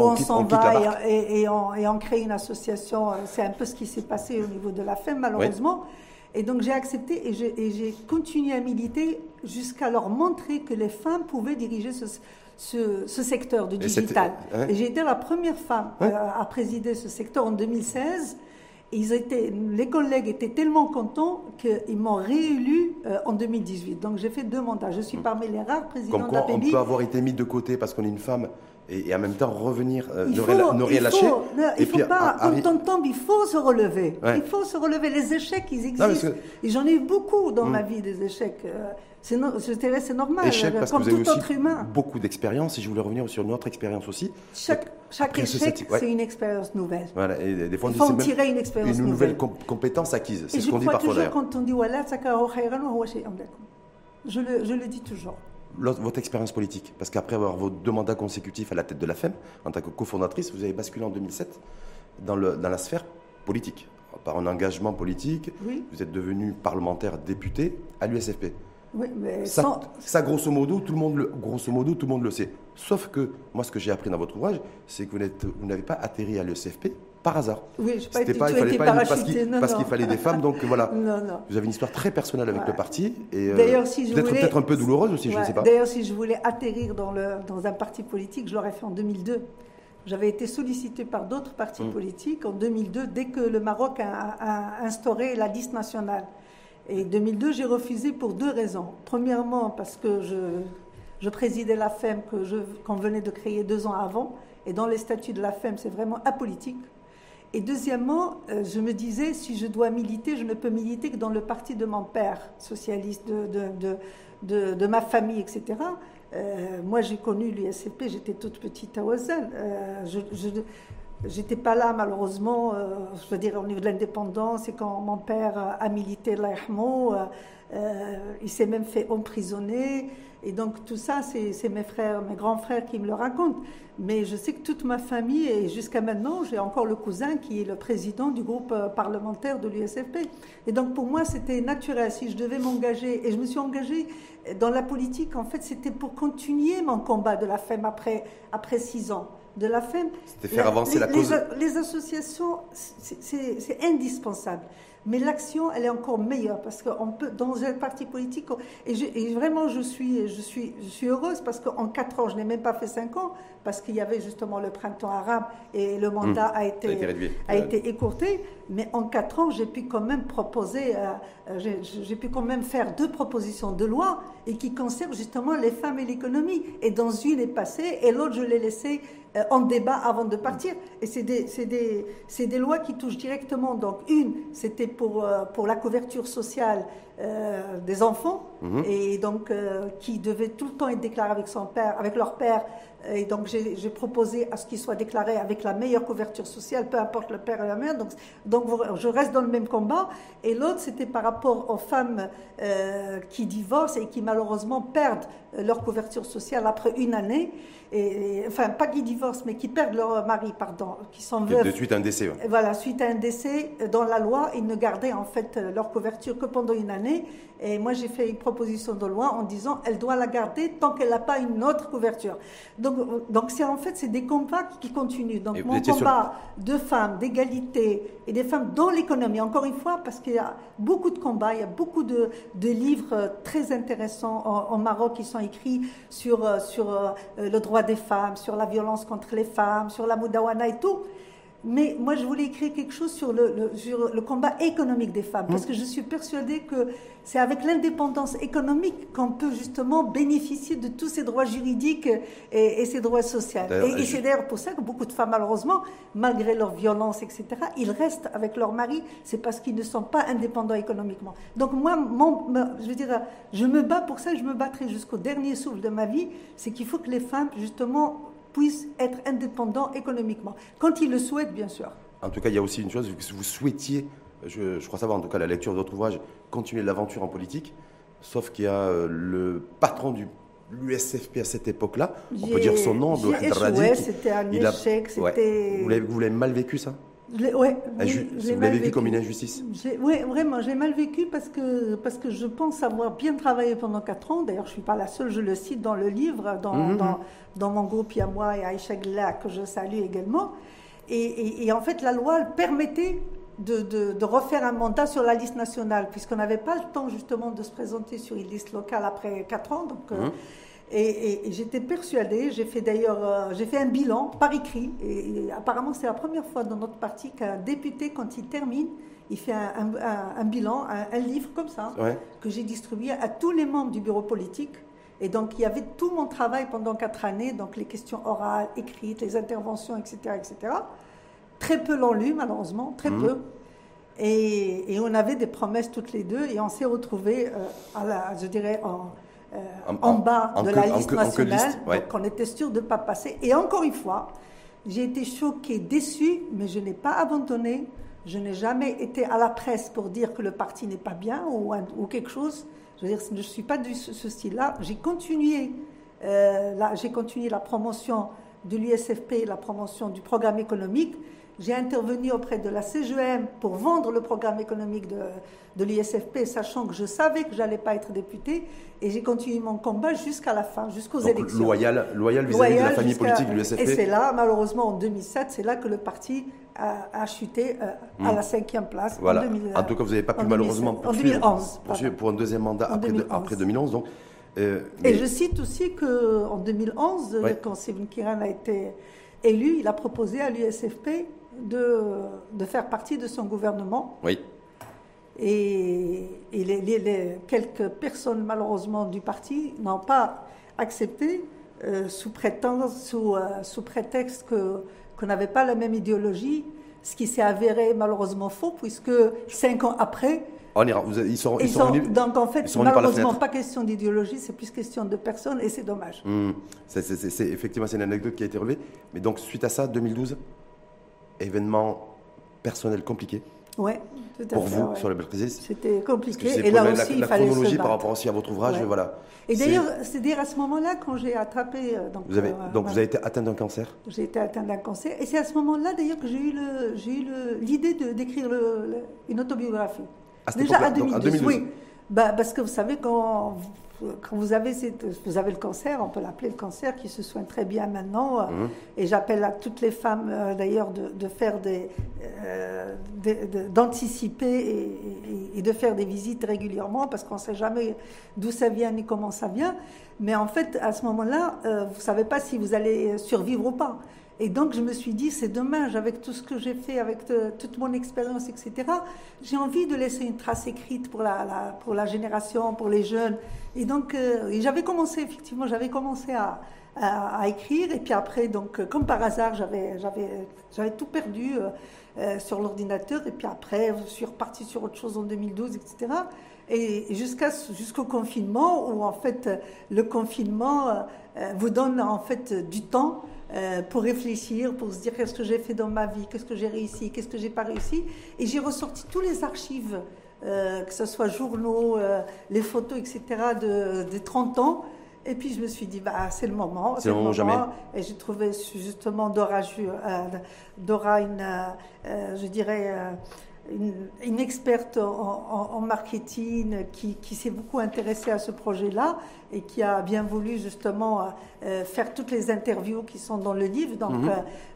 on- s'en- va, et, et, et on, et on crée une association. C'est un peu ce qui s'est passé au niveau de la FEM, malheureusement. Et donc j'ai accepté et j'ai continué à militer jusqu'à leur montrer que les femmes pouvaient diriger ce, ce, ce secteur du Et digital. hein Et j'ai été la première femme Ouais. euh, à présider ce secteur en 2016. Ils étaient, les collègues étaient tellement contents qu'ils m'ont réélu euh, en 2018. Donc j'ai fait deux mandats. Je suis parmi les rares présidents. Comme quoi, on peut avoir été mis de côté parce qu'on est une femme et, et en même temps revenir, euh, Il ne, faut, rien, ne rien il lâcher. faut- non, et il faut puis, pas, arri- quand on tombe, il faut se relever. Ouais. Il faut se relever. Les échecs, ils existent. parce que- Et j'en ai eu beaucoup dans Mm. ma vie, des échecs. Euh, C'est no- je dirais, c'est normal, échec parce que comme vous avez tout aussi autre humain. beaucoup d'expérience et je voulais revenir sur une autre expérience aussi. Chaque, chaque après échec, set- ouais. c'est une expérience nouvelle. Voilà, et des fois on Il dit faut c'est en même tirer une expérience une nouvelle. nouvelle com- compétence acquise. C'est ce je qu'on dit parfois toujours d'ailleurs. quand on dit je le, je le dis toujours. Votre expérience politique, parce qu'après avoir vos deux mandats consécutifs à la tête de la FEM, en tant que cofondatrice, vous avez basculé en 2007 dans, le, dans la sphère politique. Par un engagement politique, Oui, vous êtes devenu parlementaire député à l'USFP. Oui, mais Ça, sans- ça, grosso modo, tout le monde le, grosso modo, tout le monde le sait. Sauf que moi, ce que j'ai appris dans votre ouvrage, c'est que vous n'avez pas atterri à l'USFP par hasard. oui, je pas été, pas, il fallait été pas parce qu'il fallait des femmes, donc voilà. Non, non. Vous avez une histoire très personnelle avec Ouais. le parti et euh, D'ailleurs, si je peut-être voulais- peut-être un peu douloureuse aussi, je ne sais pas. D'ailleurs, si je voulais atterrir dans, le, dans un parti politique, je l'aurais fait en 2002. j'avais été sollicitée par d'autres partis mm. politiques en 2002, dès que le Maroc a, instauré la liste nationale. Et 2002, j'ai refusé pour deux raisons. Premièrement, parce que je, présidais la FEM qu'on venait de créer deux ans avant. Et dans les statuts de la FEM, c'est vraiment apolitique. Et deuxièmement, euh, je me disais, si je dois militer, je ne peux militer que dans le parti de mon père, socialiste, de, de, de, ma famille, etc. Euh, moi, j'ai connu l'USCP, j'étais toute petite à je J'étais pas là, malheureusement, je veux dire, au niveau de l'indépendance, et quand mon père a milité l'Ahmo, euh, il s'est même fait emprisonner. Et donc tout ça, c'est mes frères, mes grands frères qui me le racontent. Mais je sais que toute ma famille, et jusqu'à maintenant, j'ai encore le cousin qui est le président du groupe euh, parlementaire de l'USFP. Et donc pour moi, c'était naturel. Si je devais m'engager, et je me suis engagée dans la politique, en fait, c'était pour continuer mon combat de la femme après six ans de la femme. C'était faire avancer la, cause. Les, les associations, c'est indispensable. Mais l'action, elle est encore meilleure parce qu'on peut, dans un parti politique, et, vraiment, je suis, je, suis, je suis heureuse parce qu'en quatre ans, je n'ai même pas fait cinq ans, parce qu'il y avait justement le printemps arabe et le mandat mmh. a, été, a, été, écourté. Mais en quatre ans, j'ai pu quand même proposer, euh, euh, j'ai pu quand même faire deux propositions de loi et qui concernent justement les femmes et l'économie. Et dans une est passée et l'autre, je l'ai laissée en débat avant de partir. Et c'est des, des, des, lois qui touchent directement. Donc, une, c'était pour, euh, pour la couverture sociale euh, des enfants, mhm. et donc qui devaient tout le temps être déclarés avec, son père, avec leur père. Et donc, j'ai proposé à ce qu'ils soient déclarés avec la meilleure couverture sociale, peu importe le père et la mère. Donc, donc je reste dans le même combat. Et l'autre, c'était par rapport aux femmes qui divorcent et qui malheureusement perdent leur couverture sociale après une année et, enfin pas qui divorcent, mais qui perdent leur mari, pardon, qui sont veufs. De suite à un décès. Voilà, suite à un décès, dans la loi, ils ne gardaient en fait leur couverture que pendant une année. Et moi, j'ai fait une proposition de loi en disant, elle doit la garder tant qu'elle n'a pas une autre couverture. Donc, donc c'est en fait, c'est des combats qui continuent. Donc mon combat de femmes, d'égalité et des femmes dans l'économie. Encore une fois, parce qu'il y a beaucoup de combats, il y a beaucoup de, de livres très intéressants en, Maroc qui sont écrits sur sur euh, le droit des femmes, sur la violence contre les femmes, sur la moudawana et tout. Mais moi, je voulais écrire quelque chose sur le, sur le combat économique des femmes, parce mmh. que je suis persuadée que c'est avec l'indépendance économique qu'on peut justement bénéficier de tous ces droits juridiques et, ces droits sociaux. Et, c'est d'ailleurs pour ça que beaucoup de femmes, malheureusement, malgré leur violence, etc., ils restent avec leur mari, c'est parce qu'ils ne sont pas indépendants économiquement. Donc moi, mon, je veux dire, je me bats pour ça, je me battrai jusqu'au dernier souffle de ma vie, c'est qu'il faut que les femmes, justement, puissent être indépendants économiquement, quand ils le souhaitent, bien sûr. En tout cas, il y a aussi une chose, que vous souhaitiez, je, crois savoir en tout cas la lecture de votre ouvrage, continuer l'aventure en politique, sauf qu'il y a euh, le patron du l'USFP à cette époque-là, on peut dire son nom, J'ai c'était un échec, c'était... Vous l'avez mal vécu ça? Ouais, vous l'avez vécu comme une injustice Oui, vraiment, j'ai mal vécu parce que, parce que je pense avoir bien travaillé pendant 4 ans. D'ailleurs, je ne suis pas la seule, je le cite dans le livre, dans, mhm. dans, dans, mon groupe, il y a moi et Aïcha Gla, que je salue également. Et, et, en fait, la loi permettait de, de, de, refaire un mandat sur la liste nationale, puisqu'on n'avait pas le temps justement de se présenter sur une liste locale après 4 ans. Donc, euh, Et, j'étais persuadée, j'ai fait d'ailleurs euh, j'ai fait un bilan par écrit, et, apparemment c'est la première fois dans notre parti qu'un député, quand il termine, il fait un, bilan, un, livre comme ça, que j'ai distribué à tous les membres du bureau politique. Et donc il y avait tout mon travail pendant quatre années, donc les questions orales, écrites, les interventions, etc. etc. Très peu l'ont lu, malheureusement, très mmh. peu. Et, on avait des promesses toutes les deux, et on s'est retrouvés, euh, à la, je dirais, en euh, en, bas de la liste nationale. Donc on était sûr de ne pas passer. Et encore une fois, j'ai été choquée, déçue, mais je n'ai pas abandonné. Je n'ai jamais été à la presse pour dire que le parti n'est pas bien ou, ou, quelque chose. Je veux dire, je ne suis pas de ce, style-là. J'ai continué, euh, j'ai continué la promotion de l'USFP, la promotion du programme économique. J'ai intervenu auprès de la CGM pour vendre le programme économique de, de l'ISFP, sachant que je savais que je n'allais pas être député. Et j'ai continué mon combat jusqu'à la fin, jusqu'aux élections. Loyal, loyal vis-à-vis de la famille politique de l'USFP. Et c'est là, malheureusement, en 2007, c'est là que le parti a, chuté euh, à la cinquième place. Voilà. En, tout cas, vous n'avez pas pu malheureusement poursuivre, en 2011, pour un deuxième mandat après, 2011. après 2011. Donc, euh, Et je cite aussi qu'en 2011, quand Steven Kiran a été élu, il a proposé à l'USFP de, de faire partie de son gouvernement. Oui. Et, les, quelques personnes, malheureusement, du parti n'ont pas accepté euh, sous, sous, euh, sous, prétexte que, qu'on n'avait pas la même idéologie, ce qui s'est avéré malheureusement faux, puisque cinq ans après, on ira, ils sont, ils sont, donc en fait, malheureusement, pas question d'idéologie, c'est plus question de personnes et c'est dommage. Hmm. C'est, effectivement, c'est une anecdote qui a été relevée. Mais donc, suite à ça, 2012, événement personnel compliqué. Oui, tout à pour fait. vous, sur le Belkrisis C'était compliqué. Et là aussi, il fallait chronologie par rapport aussi à votre ouvrage, voilà. Et d'ailleurs, c'est dire à ce moment-là, quand j'ai attrapé. Euh, donc, vous avez, euh, donc vous avez été atteint d'un cancer J'ai été atteint d'un cancer. Et c'est à ce moment-là, d'ailleurs, que j'ai eu, l'idée de, d'écrire une autobiographie. Déjà à 2012, oui. Bah, parce que vous savez, quand, quand vous, avez vous avez le cancer, on peut l'appeler le cancer, qui se soigne très bien maintenant. Euh, mhm. Et j'appelle à toutes les femmes, euh, d'ailleurs, de, de, faire des. Euh, d'anticiper et, de faire des visites régulièrement, parce qu'on ne sait jamais d'où ça vient ni comment ça vient. Mais en fait, à ce moment-là, vous ne savez pas si vous allez survivre ou pas. Et donc, je me suis dit, c'est dommage, avec tout ce que j'ai fait, avec toute mon expérience, etc., j'ai envie de laisser une trace écrite pour la, pour la génération, pour les jeunes. Et donc, euh, j'avais commencé, effectivement, j'avais commencé à, écrire. Et puis après, donc, comme par hasard, j'avais, tout perdu euh, euh, sur l'ordinateur. Et puis après, je suis repartie sur autre chose en 2012, etc. Et jusqu'à, jusqu'au confinement, où en fait, le confinement vous donne en fait du temps euh, pour réfléchir, pour se dire qu'est-ce que j'ai fait dans ma vie, qu'est-ce que j'ai réussi, qu'est-ce que j'ai pas réussi. Et j'ai ressorti tous les archives, euh, que ce soit journaux, euh, les photos, etc., de, des 30 ans. Et puis je me suis dit, bah, c'est le moment. C'est le moment, jamais. Et j'ai trouvé justement Dora, Dora une, je dirais, une, experte en, marketing qui, qui s'est beaucoup intéressée à ce projet-là et qui a bien voulu justement euh, faire toutes les interviews qui sont dans le livre. Donc, mhm. euh,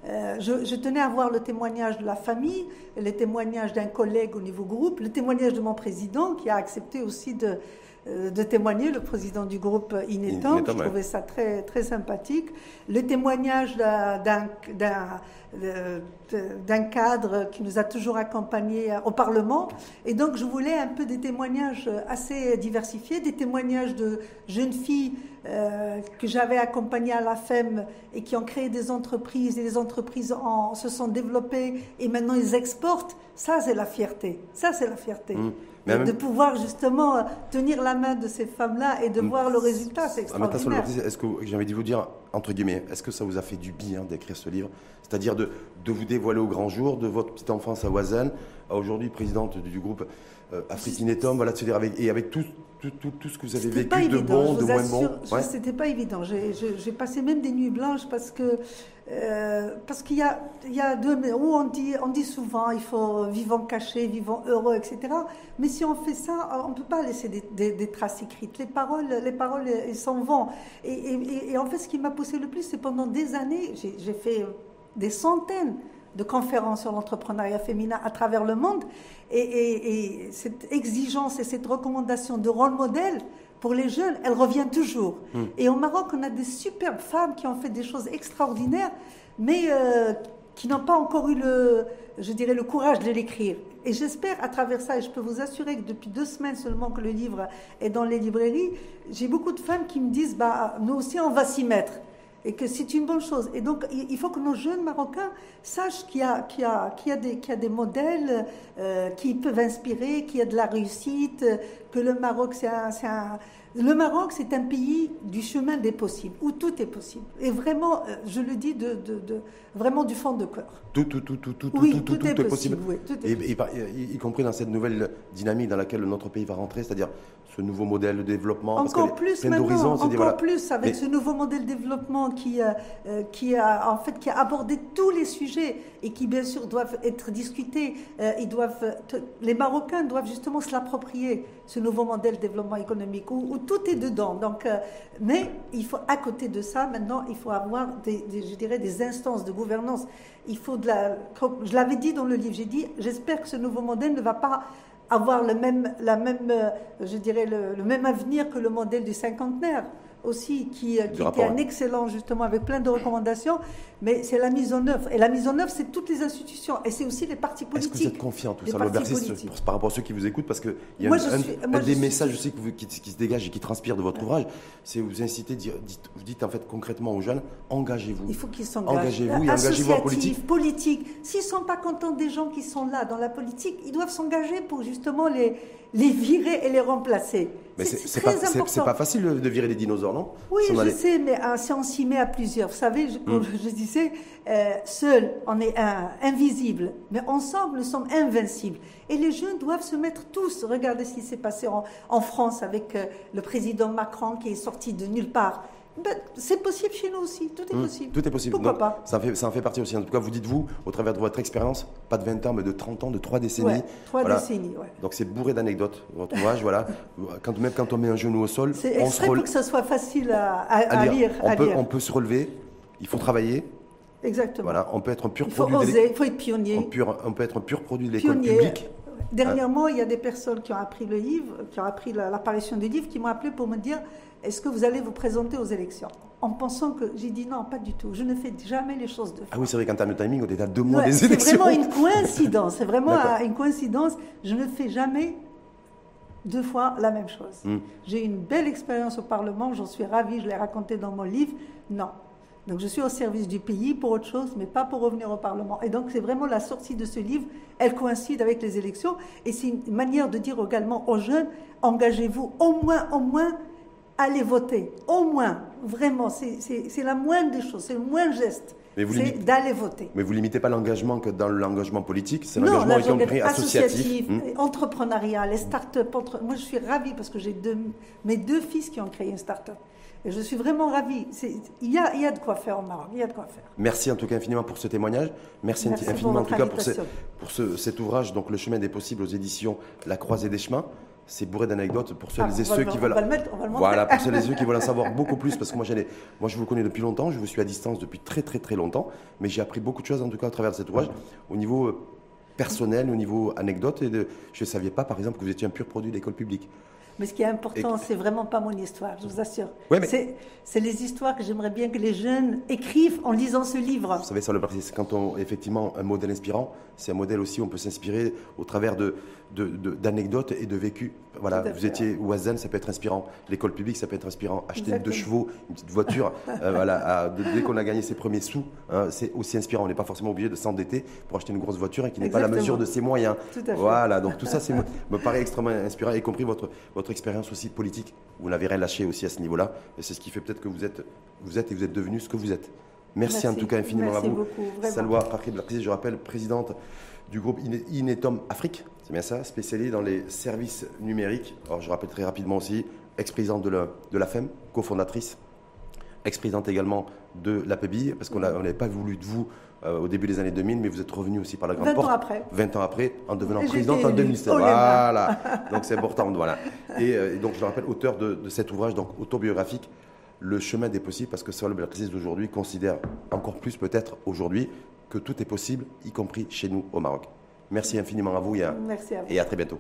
euh, je, je, tenais à voir le témoignage de la famille, le témoignage d'un collègue au niveau groupe, le témoignage de mon président qui a accepté aussi de, de témoigner, le président du groupe Inetom. Je trouvais ça très, très sympathique. Le témoignage d'un d'un cadre qui nous a toujours accompagnés au Parlement. Et donc, je voulais un peu des témoignages assez diversifiés, des témoignages de jeunes filles euh, que j'avais accompagnées à la FEM et qui ont créé des entreprises et les entreprises en, se sont développées et maintenant ils exportent. Ça, c'est la fierté. Ça, c'est la fierté. Mmh. De pouvoir justement tenir la main de ces femmes-là et de voir le résultat, c'est extraordinaire. Est-ce que j'ai envie de vous dire, entre guillemets, est-ce que ça vous a fait du bien d'écrire ce livre? C'est-à-dire de, de, vous dévoiler au grand jour de votre petite enfance à Oisen, à aujourd'hui présidente du, groupe euh, Afrique Tom, voilà, avec, et avec tout, tout, tout, tout, ce que vous avez vécu de bon, de moins bon. Ouais. C'était pas évident. J'ai passé même des nuits blanches parce que euh, parce qu'il y a, il y a deux où on dit, on dit souvent il faut vivant caché, vivant heureux, etc. Mais si on fait ça, on ne peut pas laisser des, des, traces écrites. Les paroles, les paroles, elles s'en vont. Et, et, et, en fait, ce qui m'a poussé le plus, c'est pendant des années, j'ai fait des centaines de conférences sur l'entrepreneuriat féminin à travers le monde. Et, cette exigence et cette recommandation de rôle modèle pour les jeunes, elle revient toujours. Hmm. Et au Maroc, on a des superbes femmes qui ont fait des choses extraordinaires, mais euh, qui n'ont pas encore eu le, je dirais, le courage de l'écrire. Et j'espère à travers ça, et je peux vous assurer que depuis deux semaines seulement que le livre est dans les librairies, j'ai beaucoup de femmes qui me disent, bah, nous aussi, on va s'y mettre et que c'est une bonne chose. Et donc, il faut que nos jeunes Marocains sachent qu'il y a, des modèles euh, qui peuvent inspirer, qu'il y a de la réussite, que le Maroc, c'est un, un, le Maroc, c'est un pays du chemin des possibles, où tout est possible. Et vraiment, euh, je le dis de, de, de vraiment du fond de cœur. Tout, tout, tout, tout, tout, oui, tout, tout, est, possible. Oui, tout est et, y, y, compris dans cette nouvelle dynamique dans laquelle notre pays va rentrer, c'est-à-dire ce nouveau modèle de développement. Encore plus maintenant, encore plus avec ce nouveau modèle de développement qui, euh, euh, qui, a, en fait, qui a abordé tous les sujets et qui, bien sûr, doivent être discutés. Euh, ils doivent, les Marocains doivent justement se l'approprier, ce nouveau modèle de développement économique, où, tout est dedans. Donc, mais il faut, à côté de ça, maintenant, il faut avoir, des, je dirais, des instances de gouvernance. Il faut je l'avais dit dans le livre, j'ai dit, j'espère que ce nouveau modèle ne va pas avoir le même, la même, euh, je dirais le, même avenir que le modèle du cinquantenaire. Aussi, qui, qui était un excellent, justement, avec plein de recommandations, mais c'est la mise en œuvre. Et la mise en œuvre, c'est toutes les institutions, et c'est aussi les partis politiques. Est-ce que vous êtes confiant, tout ça, par rapport à ceux qui vous écoutent Parce qu'il y a un, des messages aussi qui, qui, se dégagent et qui transpirent de votre ouvrage, c'est vous incitez, vous dites en fait concrètement aux jeunes, engagez-vous. Il faut qu'ils s'engagent. Engagez-vous et engagez-vous en politique. politique. S'ils ne sont pas contents des gens qui sont là dans la politique, ils doivent s'engager pour justement les, les virer et les remplacer. Mais c'est pas, pas, facile de virer les dinosaures, non? Oui, je sais, mais ah, si on s'y met à plusieurs. Vous savez, je, comme hmm. je disais, euh, seul, on est invisible, mais ensemble, nous sommes invincibles. Et les jeunes doivent se mettre tous. Regardez ce qui s'est passé en, France avec euh, le président Macron qui est sorti de nulle part. Ben, c'est possible chez nous aussi, tout est hmm, possible. tout est possible. Pourquoi pas ça en, fait, ça en fait partie aussi. En tout cas, vous dites-vous, au travers de votre expérience, pas de 20 ans, mais de 30 ans, de 3 décennies. 3 décennies, ouais. Donc c'est bourré d'anecdotes, votre ouvrage, voilà. Quand, même quand on met un genou au sol, on se pour que ça soit facile à, lire. On, peut, on peut se relever, il faut travailler. Exactement. Voilà, on peut être un pur il faut produit. Oser, il faut être pionnier. On, peut être un pur produit de l'école publique. Dernièrement, il y a des personnes qui ont appris le livre, qui ont appris l'apparition du livre, qui m'ont appelé pour me dire est-ce que vous allez vous présenter aux élections? En pensant que j'ai dit non, pas du tout. Je ne fais jamais les choses de Ah oui, c'est vrai qu'en termes de timing, on est à deux mois des élections. C'est vraiment une coïncidence. C'est vraiment une coïncidence. Je ne fais jamais deux fois la même chose. Hmm. J'ai une belle expérience au Parlement, j'en suis ravie, je l'ai raconté dans mon livre. Non. Donc je suis au service du pays pour autre chose, mais pas pour revenir au Parlement. Et donc c'est vraiment la sortie de ce livre, elle coïncide avec les élections, et c'est une manière de dire également aux jeunes, engagez-vous au moins, au moins allez voter. Au moins, vraiment, c'est la moindre des choses, c'est le moindre geste. C'est d'aller voter. Mais vous limitez pas l'engagement que dans l'engagement politique, c'est l'engagement y compris associatif, hmm. entrepreneurial, les start-up. Moi, je suis ravie parce que j'ai mes deux fils qui ont créé une start-up. Et je suis vraiment ravie. Il y, a, il y, a, de quoi faire au Maroc. Il y a de quoi faire. Merci en tout cas infiniment pour ce témoignage. Merci, infiniment en tout cas pour, pour cet ouvrage, donc Le chemin des possibles aux éditions La Croisée des chemins c'est bourré d'anecdotes pour ceux ah, et ceux qui veulent. voilà, pour ceux et ceux qui veulent en savoir beaucoup plus, parce que moi, moi, je vous connais depuis longtemps, je vous suis à distance depuis très très très longtemps, mais j'ai appris beaucoup de choses en tout cas à travers cet ouvrage, au niveau euh, personnel, au niveau anecdote, et de, je ne savais pas par exemple que vous étiez un pur produit d'école publique. Mais ce qui est important, c'est vraiment pas mon histoire, je vous assure. C'est les histoires que j'aimerais bien que les jeunes écrivent en lisant ce livre. Vous savez, ça le c'est quand on effectivement un modèle inspirant, c'est un modèle aussi où on peut s'inspirer au travers de d'anecdotes et de vécus. Voilà, vous étiez Oazen, ça peut être inspirant. L'école publique, ça peut être inspirant. Acheter deux chevaux, une petite voiture, euh, voilà, dès qu'on a gagné ses premiers sous, hein, c'est aussi inspirant. On n'est pas forcément obligé de s'endetter pour acheter une grosse voiture et qui n'est pas la mesure de ses moyens. Voilà, donc tout ça, c'est me paraît extrêmement inspirant, y compris votre votre expérience aussi politique. Vous n'avez rien lâché aussi à ce niveau-là. Et c'est ce qui fait peut-être que vous êtes, vous êtes et vous êtes devenu ce que vous êtes. Merci, en tout cas infiniment à vous. Beaucoup, Salwa je rappelle, présidente du groupe Inetom Afrique, c'est bien ça, spécialisé dans les services numériques. Alors je rappelle très rapidement aussi, ex-présidente de la, de la FEM, cofondatrice, ex-présidente également de l'APBI, parce qu'on n'avait pas voulu de vous euh, au début des années 2000, mais vous êtes revenu aussi par la grande 20 porte. 20 ans après. 20 ans après, en devenant présidente en 2007. Voilà. donc c'est important. Voilà. Euh, et, donc je le rappelle, auteur de, cet ouvrage donc autobiographique, Le chemin des possibles, parce que Saul Belkacis d'aujourd'hui considère encore plus peut-être aujourd'hui que tout est possible, y compris chez nous au Maroc. Merci infiniment à vous et à, très bientôt.